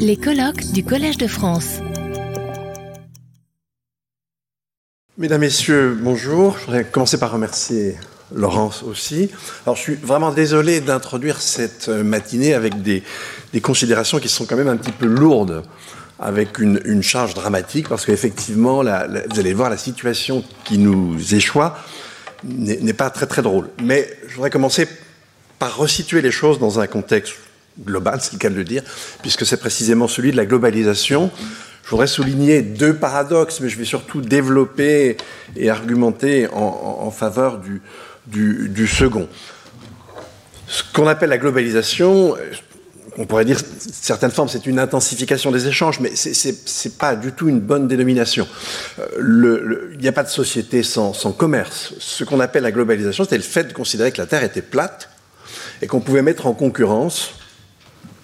Les colloques du Collège de France. Mesdames, Messieurs, bonjour. Je voudrais commencer par remercier Laurence aussi. Alors, je suis vraiment désolé d'introduire cette matinée avec des, considérations qui sont quand même un petit peu lourdes, avec une, charge dramatique, parce qu'effectivement, vous allez voir, la situation qui nous échoit n'est pas très très drôle. Mais je voudrais commencer par resituer les choses dans un contexte global, c'est le cas de le dire, puisque c'est précisément celui de la globalisation. Je voudrais souligner deux paradoxes, mais je vais surtout développer et argumenter en, faveur du, second. Ce qu'on appelle la globalisation, on pourrait dire, certaines formes, c'est une intensification des échanges, mais ce n'est pas du tout une bonne dénomination. Euh, il n'y a pas de société sans, sans commerce. Ce qu'on appelle la globalisation, c'était le fait de considérer que la Terre était plate et qu'on pouvait mettre en concurrence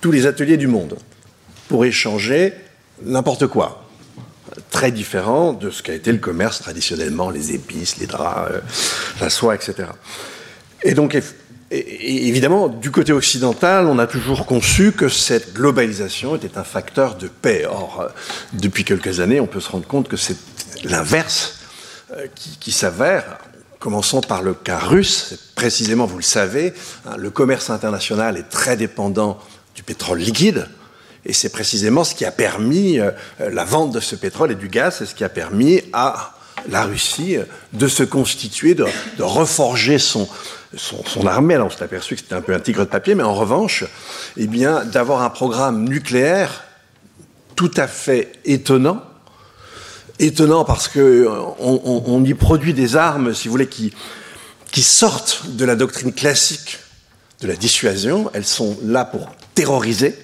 tous les ateliers du monde pour échanger n'importe quoi. Très différent de ce qu'a été le commerce traditionnellement, les épices, les draps, euh, la soie, etc. Et donc, évidemment, du côté occidental, on a toujours conçu que cette globalisation était un facteur de paix. Or, euh, depuis quelques années, on peut se rendre compte que c'est l'inverse euh, qui, s'avère. Commençons par le cas russe. Précisément, vous le savez, hein, le commerce international est très dépendant du pétrole liquide. Et c'est précisément ce qui a permis euh, la vente de ce pétrole et du gaz, c'est ce qui a permis à la Russie euh, de se constituer, de, reforger son, armée. Alors on s'est aperçu que c'était un peu un tigre de papier, mais en revanche, eh bien, d'avoir un programme nucléaire tout à fait étonnant. Étonnant parce qu'on euh, y produit des armes, si vous voulez, qui sortent de la doctrine classique de la dissuasion. Elles sont là pour terroriser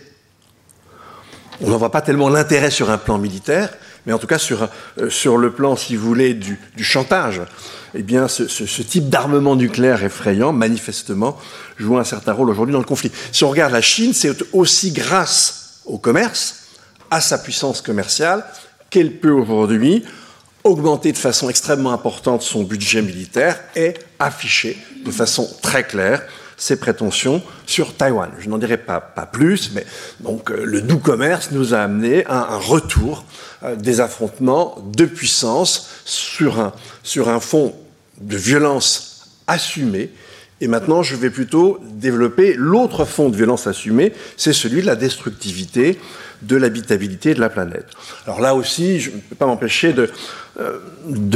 on n'en voit pas tellement l'intérêt sur un plan militaire, mais en tout cas sur, euh, le plan, si vous voulez, du, chantage. Eh bien, ce, type d'armement nucléaire effrayant, manifestement, joue un certain rôle aujourd'hui dans le conflit. Si on regarde la Chine, c'est aussi grâce au commerce, à sa puissance commerciale, qu'elle peut aujourd'hui augmenter de façon extrêmement importante son budget militaire et afficher de façon très claire ses prétentions sur Taïwan. Je n'en dirai pas, plus, mais donc euh, le doux commerce nous a amené à un retour euh, des affrontements de puissance sur un, sur un fond de violence assumée. Et maintenant, je vais plutôt développer l'autre fond de violence assumée, c'est celui de la destructivité de l'habitabilité de la planète. Alors là aussi, je ne peux pas m'empêcher de, euh,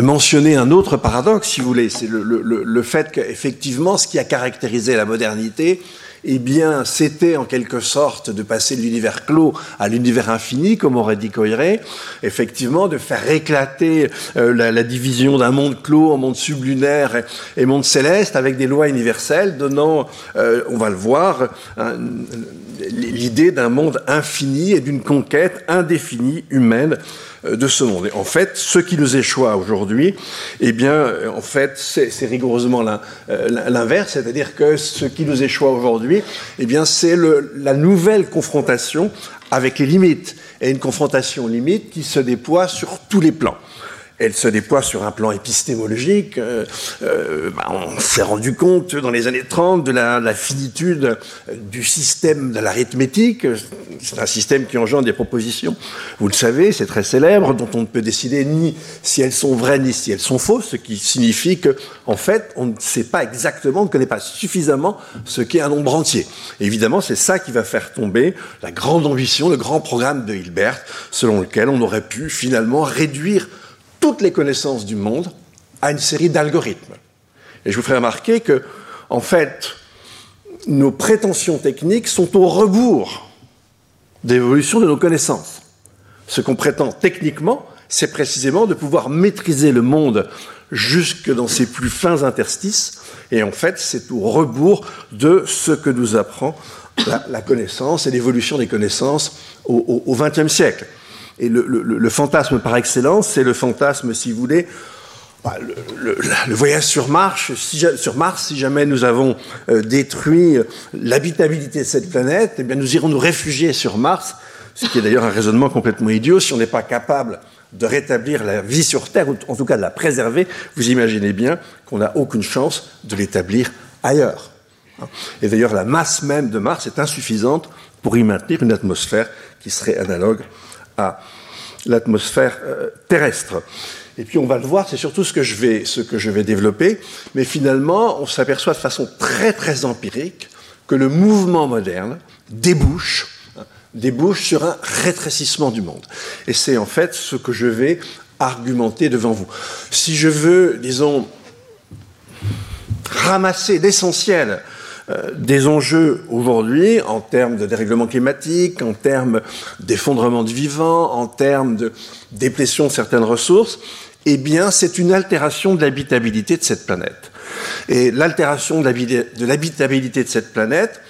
mentionner un autre paradoxe, si vous voulez, c'est le, le, le, fait qu'effectivement, ce qui a caractérisé la modernité, eh bien, c'était en quelque sorte de passer de l'univers clos à l'univers infini, comme aurait dit Coiré, effectivement, de faire éclater euh, la, division d'un monde clos en monde sublunaire et, monde céleste avec des lois universelles, donnant, euh, on va le voir, l'idée d'un monde infini et d'une conquête indéfinie humaine de ce monde. En fait, ce qui nous échoue aujourd'hui, eh bien, euh, en fait, c'est rigoureusement euh, l'inverse, c'est-à-dire que ce qui nous échoue aujourd'hui, eh bien, c'est la nouvelle confrontation avec les limites, et une confrontation limite qui se déploie sur tous les plans elle se déploie sur un plan épistémologique. Euh, euh, bah, on s'est rendu compte dans les années 30 de la, finitude du système de l'arithmétique. C'est un système qui engendre des propositions, vous le savez, c'est très célèbre, dont on ne peut décider ni si elles sont vraies ni si elles sont fausses, ce qui signifie que, en fait, on ne sait pas exactement, on ne connaît pas suffisamment ce qu'est un nombre entier. évidemment, c'est ça qui va faire tomber la grande ambition, le grand programme de Hilbert, selon lequel on aurait pu finalement réduire toutes les connaissances du monde à une série d'algorithmes. Et je vous ferai remarquer que, en fait, nos prétentions techniques sont au rebours d'évolution de nos connaissances. Ce qu'on prétend techniquement, c'est précisément de pouvoir maîtriser le monde jusque dans ses plus fins interstices, et en fait, c'est au rebours de ce que nous apprend la, connaissance et l'évolution des connaissances au XXe siècle. Et le, fantasme par excellence, c'est le fantasme, si vous voulez, bah, le, voyage sur Mars, si, sur Mars, si jamais nous avons euh, détruit l'habitabilité de cette planète, eh bien nous irons nous réfugier sur Mars, ce qui est d'ailleurs un raisonnement complètement idiot. Si on n'est pas capable de rétablir la vie sur Terre, ou en tout cas de la préserver, vous imaginez bien qu'on n'a aucune chance de l'établir ailleurs. Et d'ailleurs, la masse même de Mars est insuffisante pour y maintenir une atmosphère qui serait analogue à l'atmosphère euh, terrestre. Et puis on va le voir, c'est surtout ce que, je vais, ce que je vais développer, mais finalement on s'aperçoit de façon très très empirique que le mouvement moderne débouche, hein, débouche sur un rétrécissement du monde. Et c'est en fait ce que je vais argumenter devant vous. Si je veux, disons, ramasser l'essentiel des enjeux aujourd'hui en termes de dérèglement climatique, en termes d'effondrement du vivant, en termes de déplétion de certaines ressources, eh bien, c'est une altération de l'habitabilité de cette planète. Et l'altération de l'habitabilité de cette planète,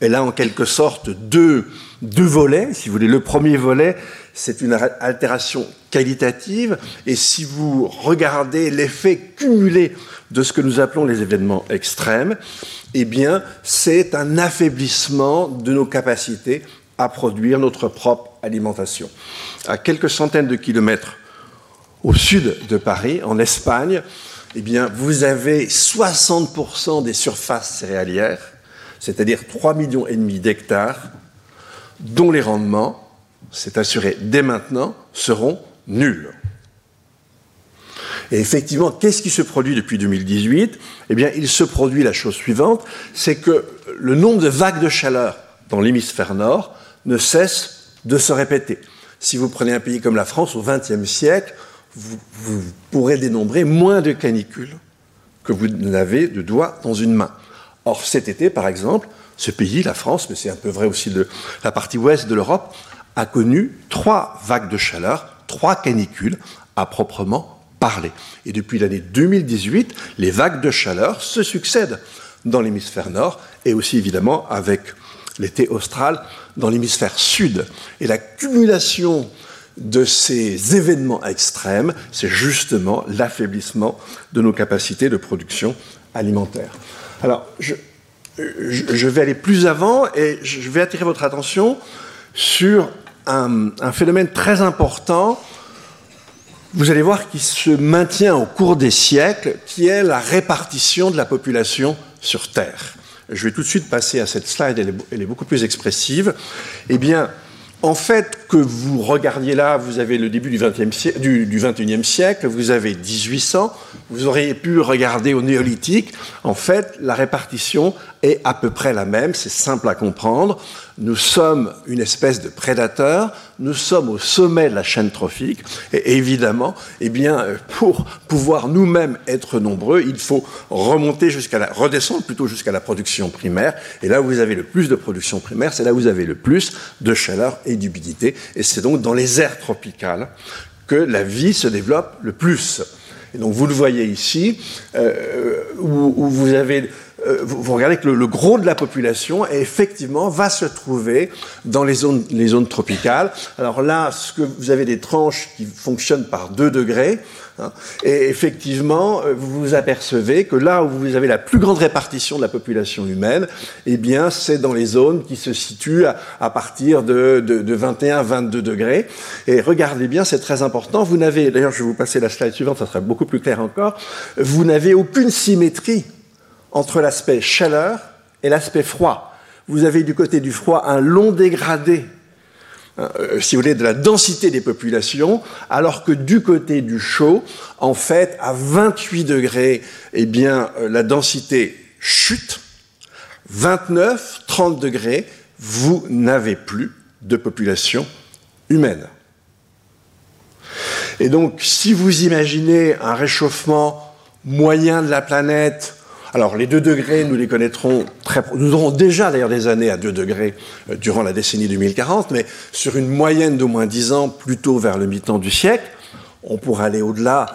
elle a en quelque sorte deux, deux volets. Si vous voulez, le premier volet, c'est une altération qualitative. Et si vous regardez l'effet cumulé de ce que nous appelons les événements extrêmes, eh bien, c'est un affaiblissement de nos capacités à produire notre propre alimentation. À quelques centaines de kilomètres au sud de Paris, en Espagne, eh bien, vous avez 60% des surfaces céréalières, c'est-à-dire 3 millions d'hectares, dont les rendements, c'est assuré dès maintenant, seront nuls. Et effectivement, qu'est-ce qui se produit depuis 2018 Eh bien, il se produit la chose suivante, c'est que le nombre de vagues de chaleur dans l'hémisphère nord ne cesse de se répéter. Si vous prenez un pays comme la France au XXe siècle, vous, pourrez dénombrer moins de canicules que vous n'avez de doigts dans une main. Or, cet été, par exemple, ce pays, la France, mais c'est un peu vrai aussi de la partie ouest de l'Europe, a connu trois vagues de chaleur, trois canicules à proprement et depuis l'année 2018, les vagues de chaleur se succèdent dans l'hémisphère nord et aussi évidemment avec l'été austral dans l'hémisphère sud. Et la cumulation de ces événements extrêmes, c'est justement l'affaiblissement de nos capacités de production alimentaire. Alors, je, vais aller plus avant et je vais attirer votre attention sur un, phénomène très important vous allez voir qu'il se maintient au cours des siècles, qui est la répartition de la population sur Terre. Je vais tout de suite passer à cette slide, elle est, beaucoup plus expressive. Eh bien, en fait, que vous regardiez là, vous avez le début du, 20e siècle, du, du 21e siècle, vous avez 1800, vous auriez pu regarder au néolithique. En fait, la répartition est à peu près la même, c'est simple à comprendre. Nous sommes une espèce de prédateur, nous sommes au sommet de la chaîne trophique, et évidemment, eh bien, pour pouvoir nous-mêmes être nombreux, il faut remonter jusqu'à la, redescendre plutôt jusqu'à la production primaire, et là où vous avez le plus de production primaire, c'est là où vous avez le plus de chaleur et d'humidité, et c'est donc dans les aires tropicales que la vie se développe le plus. Et donc vous le voyez ici, euh, où, vous avez euh, vous, regardez que le, gros de la population, effectivement, va se trouver dans les zones, les zones tropicales. Alors là, ce que vous avez des tranches qui fonctionnent par 2 degrés. Hein, et effectivement, euh, vous vous apercevez que là où vous avez la plus grande répartition de la population humaine, eh bien, c'est dans les zones qui se situent à, partir de, de, de 21-22 degrés. Et regardez bien, c'est très important. Vous n'avez, d'ailleurs, je vais vous passer la slide suivante, ça sera beaucoup plus clair encore. Vous n'avez aucune symétrie entre l'aspect chaleur et l'aspect froid. Vous avez du côté du froid un long dégradé, hein, euh, si vous voulez, de la densité des populations, alors que du côté du chaud, en fait, à 28 degrés, eh bien, euh, la densité chute. 29, 30 degrés, vous n'avez plus de population humaine. Et donc, si vous imaginez un réchauffement moyen de la planète alors les 2 degrés, nous les connaîtrons très... Nous aurons déjà d'ailleurs des années à 2 degrés euh, durant la décennie 2040, mais sur une moyenne d'au moins 10 ans, plutôt vers le mi-temps du siècle, on pourra aller au-delà,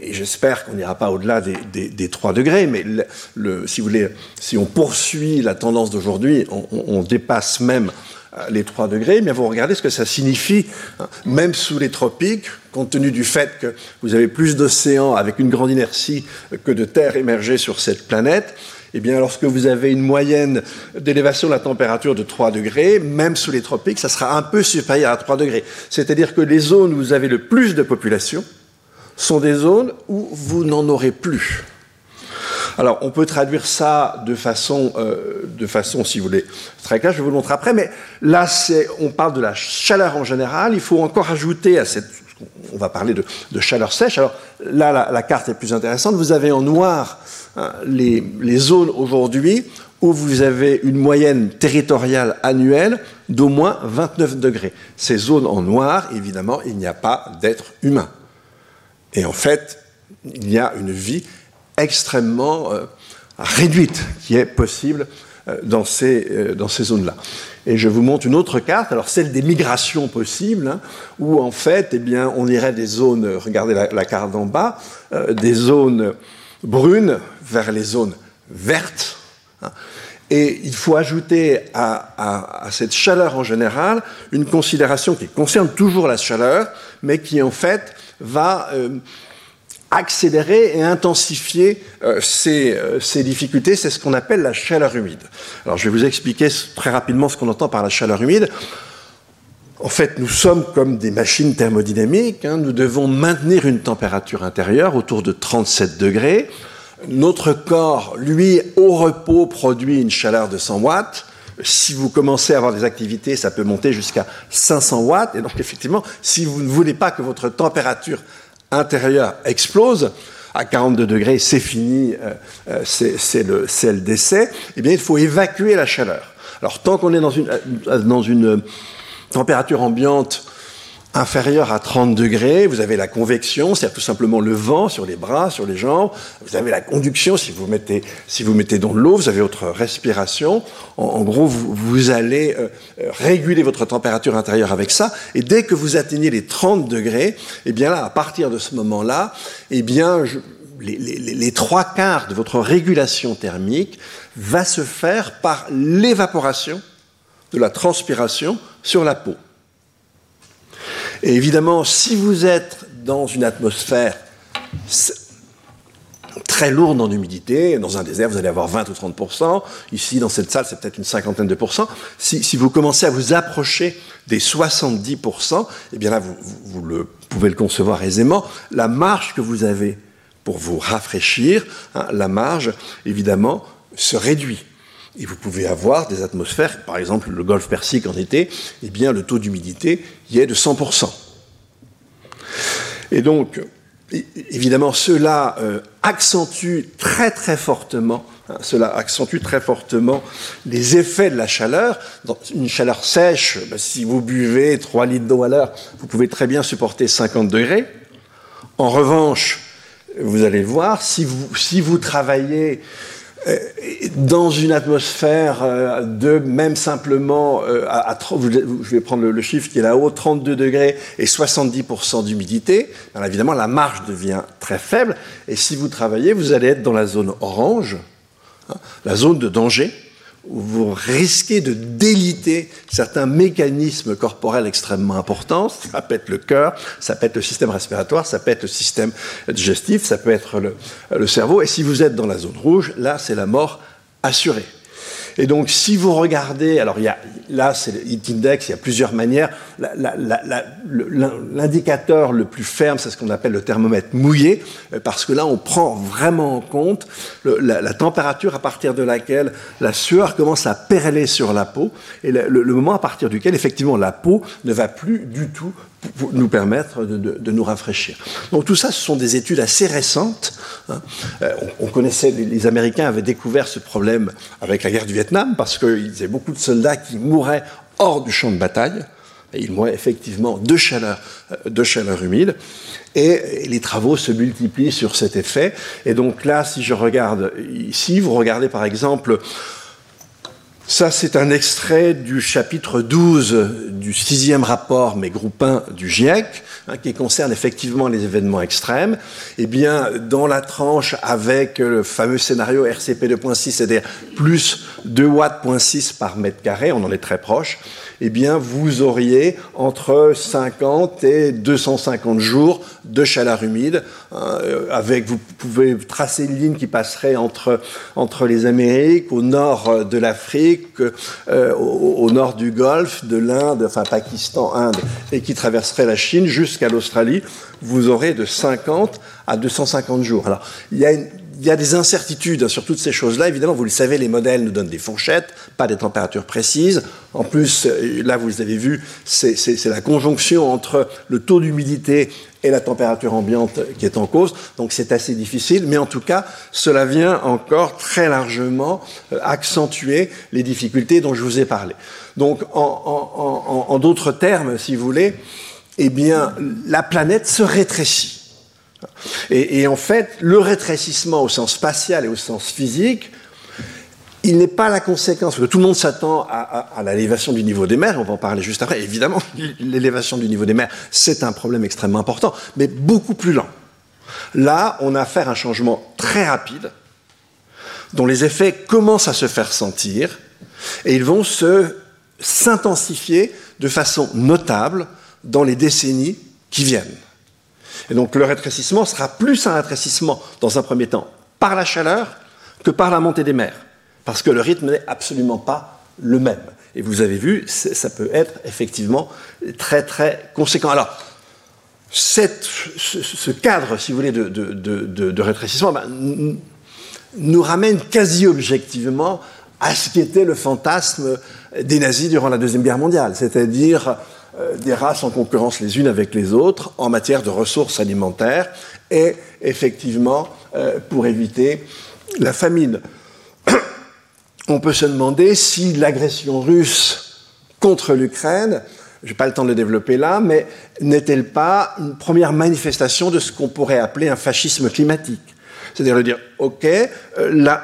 et j'espère qu'on n'ira pas au-delà des, 3 degrés, mais si vous voulez, si on poursuit la tendance d'aujourd'hui, on, dépasse même les 3 degrés, mais vous regardez ce que ça signifie, hein. même sous les tropiques, compte tenu du fait que vous avez plus d'océans avec une grande inertie que de terre émergée sur cette planète, eh bien, lorsque vous avez une moyenne d'élévation de la température de 3 degrés, même sous les tropiques, ça sera un peu supérieur à 3 degrés. C'est-à-dire que les zones où vous avez le plus de population sont des zones où vous n'en aurez plus. Alors, on peut traduire ça de façon, euh, de façon, si vous voulez, très claire, je vais vous le montrer après, mais là, on parle de la chaleur en général. Il faut encore ajouter à cette. On va parler de, chaleur sèche. Alors là, la, carte est plus intéressante. Vous avez en noir hein, les, les zones aujourd'hui où vous avez une moyenne territoriale annuelle d'au moins 29 degrés. Ces zones en noir, évidemment, il n'y a pas d'être humain. Et en fait, il y a une vie extrêmement euh, réduite qui est possible euh, dans ces, euh, dans ces zones-là. Et je vous montre une autre carte, alors celle des migrations possibles, hein, où en fait, eh bien, on irait des zones, regardez la, carte d'en bas, des zones brunes vers les zones vertes. Hein. et il faut ajouter à, cette chaleur en général une considération qui concerne toujours la chaleur, mais qui en fait va accélérer et intensifier euh, euh, ces, difficultés. C'est ce qu'on appelle la chaleur humide. Alors je vais vous expliquer très rapidement ce qu'on entend par la chaleur humide. En fait, nous sommes comme des machines thermodynamiques. Hein. Nous devons maintenir une température intérieure autour de 37 degrés. Notre corps, lui, au repos, produit une chaleur de 100 watts. Si vous commencez à avoir des activités, ça peut monter jusqu'à 500 watts. Et donc, effectivement, si vous ne voulez pas que votre température intérieur explose, à 42 degrés, c'est fini, euh, euh, c'est le, décès, eh bien, il faut évacuer la chaleur. Alors, tant qu'on est dans une, euh, dans une température ambiante inférieur à 30 degrés, vous avez la convection, c'est-à-dire tout simplement le vent sur les bras, sur les jambes, vous avez la conduction, si vous mettez, si vous mettez dans l'eau, vous avez votre respiration, en, gros, vous, allez euh, réguler votre température intérieure avec ça, et dès que vous atteignez les 30 degrés, eh bien là, à partir de ce moment-là, eh bien, les, les trois quarts de votre régulation thermique va se faire par l'évaporation de la transpiration sur la peau. Et évidemment, si vous êtes dans une atmosphère très lourde en humidité, dans un désert, vous allez avoir 20 ou 30 Ici, dans cette salle, c'est peut-être une cinquantaine de pourcents. Si, vous commencez à vous approcher des 70% eh bien là, vous, pouvez le concevoir aisément. La marge que vous avez pour vous rafraîchir, hein, la marge, évidemment, se réduit. Et vous pouvez avoir des atmosphères, par exemple le golfe Persique en été, eh bien le taux d'humidité y est de 100%. Et donc, évidemment, cela euh, accentue très très fortement, hein, cela accentue très fortement les effets de la chaleur. Dans une chaleur sèche, ben, si vous buvez 3 litres d'eau à l'heure, vous pouvez très bien supporter 50 degrés. En revanche, vous allez voir, si vous, si vous travaillez dans une atmosphère euh, de même simplement, euh, à, je vais prendre le, chiffre qui est là-haut, 32 degrés et 70% d'humidité, évidemment la marge devient très faible. Et si vous travaillez, vous allez être dans la zone orange, hein, la zone de danger, vous risquez de déliter certains mécanismes corporels extrêmement importants. Ça peut être le cœur, ça peut être le système respiratoire, ça peut être le système digestif, ça peut être le, le cerveau. Et si vous êtes dans la zone rouge, là, c'est la mort assurée. Et donc, si vous regardez, alors il y a, là, c'est le heat index, il y a plusieurs manières. L'indicateur le plus ferme, c'est ce qu'on appelle le thermomètre mouillé, euh, parce que là, on prend vraiment en compte la, température à partir de laquelle la sueur commence à perler sur la peau, et le moment à partir duquel, effectivement, la peau ne va plus du tout nous permettre de, nous rafraîchir. Donc tout ça, ce sont des études assez récentes. Hein. Euh, on, connaissait, les, Américains avaient découvert ce problème avec la guerre du Vietnam parce qu'il y avait beaucoup de soldats qui mouraient hors du champ de bataille. Ils mouraient effectivement de chaleur, euh, de chaleur humide. Et, les travaux se multiplient sur cet effet. Et donc là, si je regarde ici, vous regardez par exemple ça, c'est un extrait du chapitre 12 du sixième rapport, mais groupe 1 du GIEC, hein, qui concerne effectivement les événements extrêmes. Eh bien, dans la tranche avec le fameux scénario RCP 2.6, c'est-à-dire plus 2 watts.6 par mètre carré, on en est très proche, eh bien, vous auriez entre 50 et 250 jours de chaleur humide. Hein, avec, vous pouvez tracer une ligne qui passerait entre, entre les Amériques, au nord de l'Afrique, euh, au, nord du Golfe, de l'Inde, enfin Pakistan, Inde, et qui traverserait la Chine jusqu'à l'Australie. Vous aurez de 50 à 250 jours. Alors, il y a une il y a des incertitudes sur toutes ces choses-là. Évidemment, vous le savez, les modèles nous donnent des fourchettes, pas des températures précises. En plus, euh, là, vous avez vu, c'est la conjonction entre le taux d'humidité et la température ambiante qui est en cause. Donc c'est assez difficile, mais en tout cas, cela vient encore très largement euh, accentuer les difficultés dont je vous ai parlé. Donc en, d'autres termes, si vous voulez, eh bien, la planète se rétrécit. Et, en fait, le rétrécissement au sens spatial et au sens physique, il n'est pas la conséquence, parce que tout le monde s'attend à, l'élévation du niveau des mers, on va en parler juste après. Évidemment, l'élévation du niveau des mers, c'est un problème extrêmement important, mais beaucoup plus lent. Là, on a affaire à un changement très rapide, dont les effets commencent à se faire sentir, et ils vont s'intensifier de façon notable dans les décennies qui viennent. Et donc le rétrécissement sera plus un rétrécissement, dans un premier temps, par la chaleur que par la montée des mers, parce que le rythme n'est absolument pas le même. Et vous avez vu, ça peut être effectivement très très conséquent. Alors, ce, cadre, si vous voulez, de, rétrécissement ben, nous ramène quasi objectivement à ce qui était le fantasme des nazis durant la Deuxième Guerre mondiale, c'est-à-dire des races en concurrence les unes avec les autres en matière de ressources alimentaires et effectivement euh, pour éviter la famine. On peut se demander si l'agression russe contre l'Ukraine, je n'ai pas le temps de le développer là, mais n'est-elle pas une première manifestation de ce qu'on pourrait appeler un fascisme climatique? C'est-à-dire de dire, OK, euh,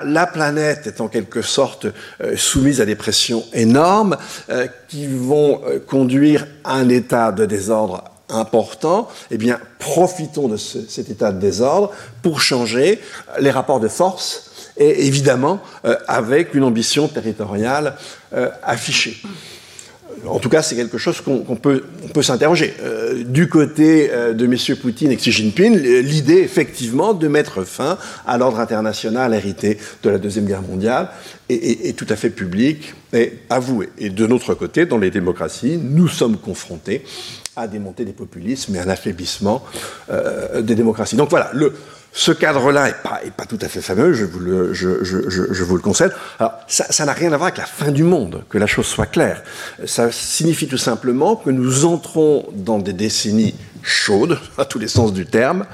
la, planète est en quelque sorte euh, soumise à des pressions énormes euh, qui vont conduire à un état de désordre important, eh bien, profitons de cet état de désordre pour changer les rapports de force et évidemment avec une ambition territoriale affichée en tout cas, c'est quelque chose qu'on peut, s'interroger. Euh, du côté euh, de M. Poutine et Xi Jinping, l'idée, effectivement, de mettre fin à l'ordre international hérité de la Deuxième Guerre mondiale est, tout à fait publique et avouée. Et de notre côté, dans les démocraties, nous sommes confrontés à des montées des populismes et à un affaiblissement euh, des démocraties. Donc voilà, ce cadre-là n'est pas, pas, tout à fait fameux, je vous le, je, je, je, vous le concède. Alors, ça n'a rien à voir avec la fin du monde, que la chose soit claire. Ça signifie tout simplement que nous entrons dans des décennies chaudes, à tous les sens du terme,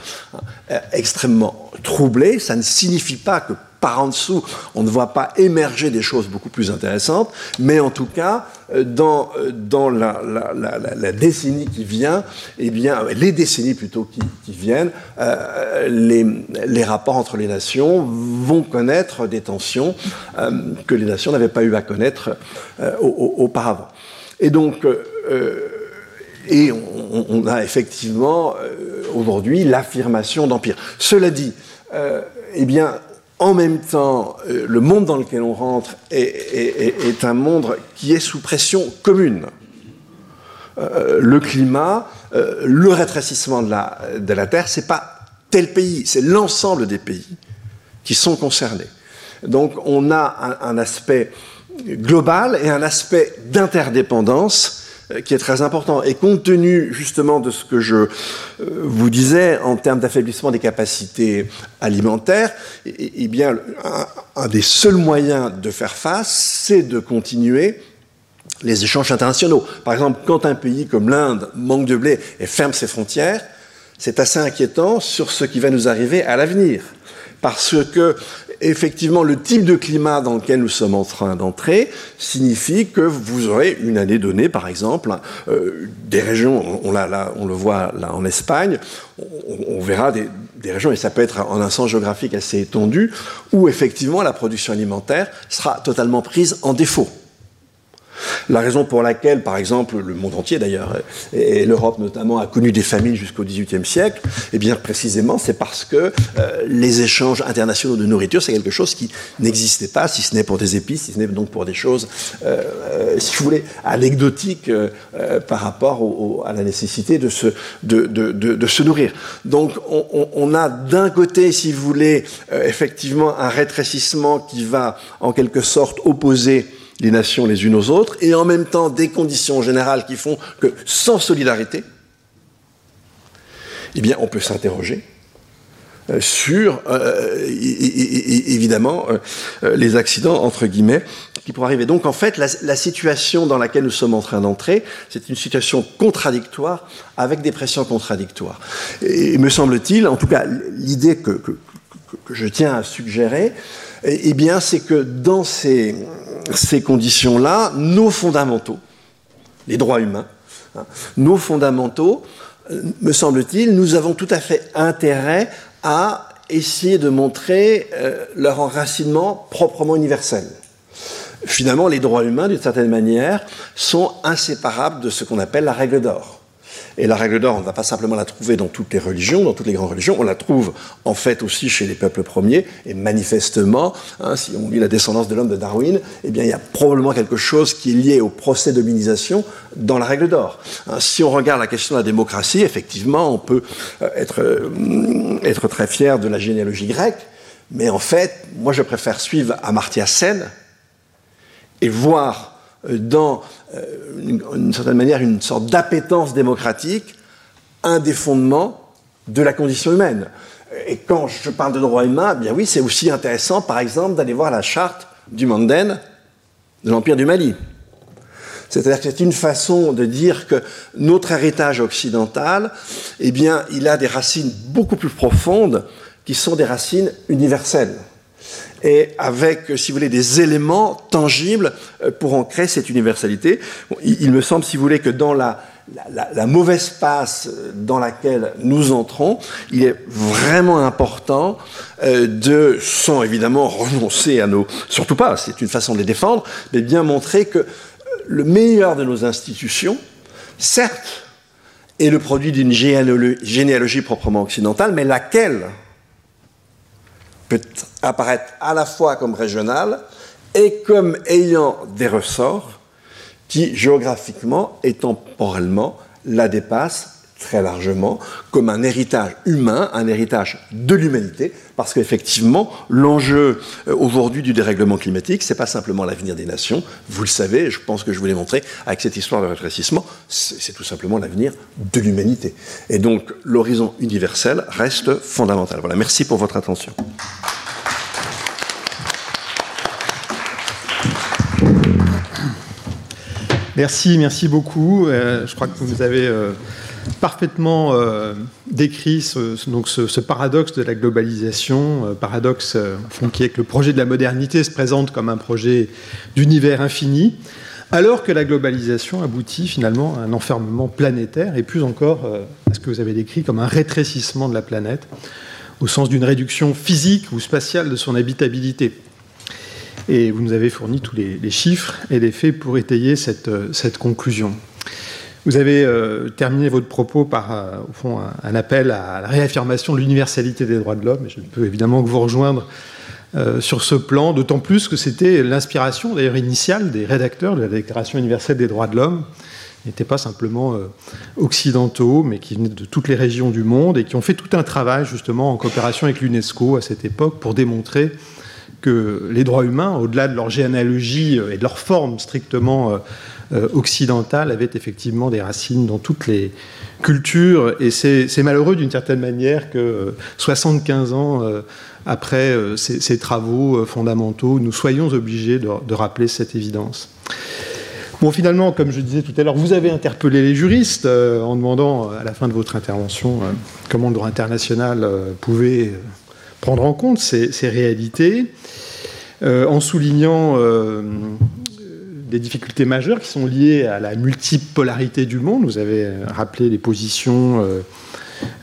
euh, extrêmement troublées. Ça ne signifie pas que par en dessous, on ne voit pas émerger des choses beaucoup plus intéressantes, mais en tout cas, euh, dans, euh, dans la, décennie qui vient, eh bien, les décennies plutôt qui, viennent, les, les, rapports entre les nations vont connaître des tensions que les nations n'avaient pas eu à connaître auparavant. Et donc, et on, a effectivement aujourd'hui l'affirmation d'empire. Cela dit, eh bien, en même temps, euh, le monde dans lequel on rentre est, un monde qui est sous pression commune. Euh, le climat, euh, le rétrécissement de la, de la Terre, pas tel pays, c'est l'ensemble des pays qui sont concernés. Donc on a un aspect global et un aspect d'interdépendance euh, qui est très important. Et compte tenu justement de ce que je euh, vous disais en termes d'affaiblissement des capacités alimentaires, eh, bien, un, des seuls moyens de faire face, c'est de continuer les échanges internationaux. Par exemple, quand un pays comme l'Inde manque de blé et ferme ses frontières, c'est assez inquiétant sur ce qui va nous arriver à l'avenir. Parce que effectivement, le type de climat dans lequel nous sommes en train d'entrer signifie que vous aurez une année donnée, par exemple, euh, des régions, on, le voit là en Espagne, on, verra des, des, régions, et ça peut être en un sens géographique assez étendu, où effectivement la production alimentaire sera totalement prise en défaut. La raison pour laquelle, par exemple, le monde entier d'ailleurs, et l'Europe notamment, a connu des famines jusqu'au XVIIIe siècle, eh bien précisément, c'est parce que euh, les échanges internationaux de nourriture, c'est quelque chose qui n'existait pas, si ce n'est pour des épices, si ce n'est donc pour des choses, euh, euh, si vous voulez, anecdotiques par rapport à la nécessité de se, nourrir. Donc on, on a d'un côté, si vous voulez, effectivement un rétrécissement qui va en quelque sorte opposer les nations les unes aux autres, et en même temps des conditions générales qui font que sans solidarité, eh bien, on peut s'interroger euh, sur, évidemment, les accidents, entre guillemets, qui pourraient arriver. Donc, en fait, la, situation dans laquelle nous sommes en train d'entrer, c'est une situation contradictoire avec des pressions contradictoires. Et me semble-t-il, en tout cas, l'idée que, que, je tiens à suggérer, eh, eh bien, c'est que dans ces, ces conditions-là, nos fondamentaux, les droits humains, hein, nos fondamentaux, euh, me semble-t-il, nous avons tout à fait intérêt à essayer de montrer euh, leur enracinement proprement universel. Finalement, les droits humains, d'une certaine manière, sont inséparables de ce qu'on appelle la règle d'or. Et la règle d'or, on ne va pas simplement la trouver dans toutes les religions, dans toutes les grandes religions, on la trouve en fait aussi chez les peuples premiers, et manifestement, hein, si on lit la descendance de l'homme de Darwin, eh bien il y a probablement quelque chose qui est lié au procès d'hominisation dans la règle d'or. Hein, si on regarde la question de la démocratie, effectivement, on peut euh, être, euh, être très fier de la généalogie grecque, mais en fait, moi je préfère suivre Amartya Sen et voir dans d'une certaine manière une sorte d'appétence démocratique, un des fondements de la condition humaine. Et quand je parle de droits humains, eh bien oui, c'est aussi intéressant, par exemple, d'aller voir la charte du Manden de l'Empire du Mali. C'est-à-dire que c'est une façon de dire que notre héritage occidental, eh bien, il a des racines beaucoup plus profondes qui sont des racines universelles et avec, si vous voulez, des éléments tangibles euh, pour en créer cette universalité. Il, me semble, si vous voulez, que dans la, mauvaise passe dans laquelle nous entrons, il est vraiment important euh, de, sans évidemment renoncer à nos... Surtout pas, c'est une façon de les défendre, mais bien montrer que le meilleur de nos institutions, certes, est le produit d'une généalogie proprement occidentale, mais laquelle apparaître à la fois comme régional et comme ayant des ressorts qui, géographiquement et temporellement, la dépassent très largement comme un héritage humain, un héritage de l'humanité, parce qu'effectivement, l'enjeu euh, aujourd'hui du dérèglement climatique, c'est pas simplement l'avenir des nations, vous le savez, je pense que je vous l'ai montré avec cette histoire de rétrécissement, c'est tout simplement l'avenir de l'humanité. Et donc, l'horizon universel reste fondamental. Voilà, merci pour votre attention. Merci, merci beaucoup. Euh, je crois que vous avez euh, parfaitement euh, décrit ce, paradoxe de la globalisation, euh, paradoxe euh, qui est que le projet de la modernité se présente comme un projet d'univers infini, alors que la globalisation aboutit finalement à un enfermement planétaire et plus encore à ce que vous avez décrit comme un rétrécissement de la planète, au sens d'une réduction physique ou spatiale de son habitabilité. Et vous nous avez fourni tous les, chiffres et les faits pour étayer cette conclusion. Vous avez euh, terminé votre propos par, euh, un, appel à la réaffirmation de l'universalité des droits de l'homme. Je ne peux évidemment que vous rejoindre euh, sur ce plan, d'autant plus que c'était l'inspiration, d'ailleurs, initiale des rédacteurs de la Déclaration universelle des droits de l'homme, qui n'étaient pas simplement occidentaux, mais qui venaient de toutes les régions du monde et qui ont fait tout un travail, justement, en coopération avec l'UNESCO à cette époque, pour démontrer que les droits humains, au-delà de leur généalogie et de leur forme strictement euh, occidentale avait effectivement des racines dans toutes les cultures. Et c'est malheureux d'une certaine manière que 75 euh, ans euh, après ces, travaux fondamentaux, nous soyons obligés de, rappeler cette évidence. Bon, finalement, comme je disais tout à l'heure, vous avez interpellé les juristes en demandant à la fin de votre intervention comment le droit international pouvait prendre en compte ces, réalités, en soulignant des difficultés majeures qui sont liées à la multipolarité du monde. Vous avez euh, rappelé les positions, euh,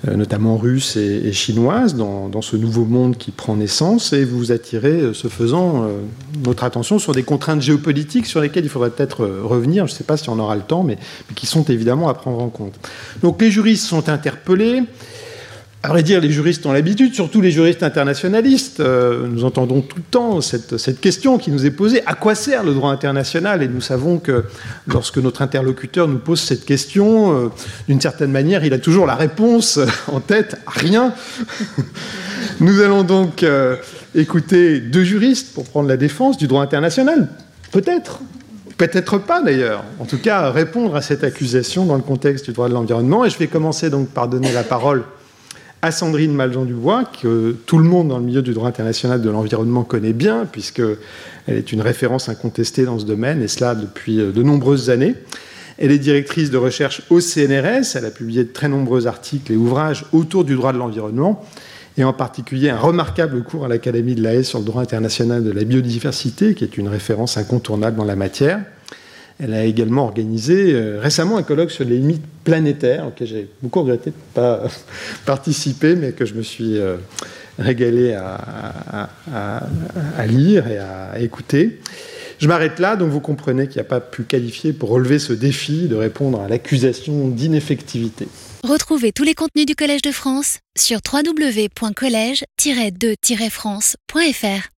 euh, notamment russes et, chinoises, dans, ce nouveau monde qui prend naissance, et vous attirez, ce faisant, notre attention sur des contraintes géopolitiques sur lesquelles il faudrait peut-être revenir. Je ne sais pas si on aura le temps, mais qui sont évidemment à prendre en compte. Donc les juristes sont interpellés. À vrai dire, les juristes ont l'habitude, surtout les juristes internationalistes. Euh, nous entendons tout le temps cette, question qui nous est posée à quoi sert le droit international? Et nous savons que lorsque notre interlocuteur nous pose cette question, euh, d'une certaine manière, il a toujours la réponse en tête rien. nous allons donc euh, écouter deux juristes pour prendre la défense du droit international. Peut-être. Peut-être pas d'ailleurs. En tout cas, répondre à cette accusation dans le contexte du droit de l'environnement. Et je vais commencer donc par donner la parole à Sandrine Maljean-Dubois, que tout le monde dans le milieu du droit international de l'environnement connaît bien, puisqu'elle est une référence incontestée dans ce domaine, et cela depuis de nombreuses années. Elle est directrice de recherche au CNRS. Elle a publié de très nombreux articles et ouvrages autour du droit de l'environnement, et en particulier un remarquable cours à l'Académie de la Haye sur le droit international de la biodiversité, qui est une référence incontournable dans la matière. Elle a également organisé euh, récemment un colloque sur les limites planétaires, auquel j'ai beaucoup regretté de ne pas participer, mais que je me suis euh, régalé à, à, lire et à écouter. Je m'arrête là, donc vous comprenez qu'il n'y a pas pu qualifier pour relever ce défi de répondre à l'accusation d'ineffectivité. Retrouvez tous les contenus du Collège de France sur www.colège-2-france.fr.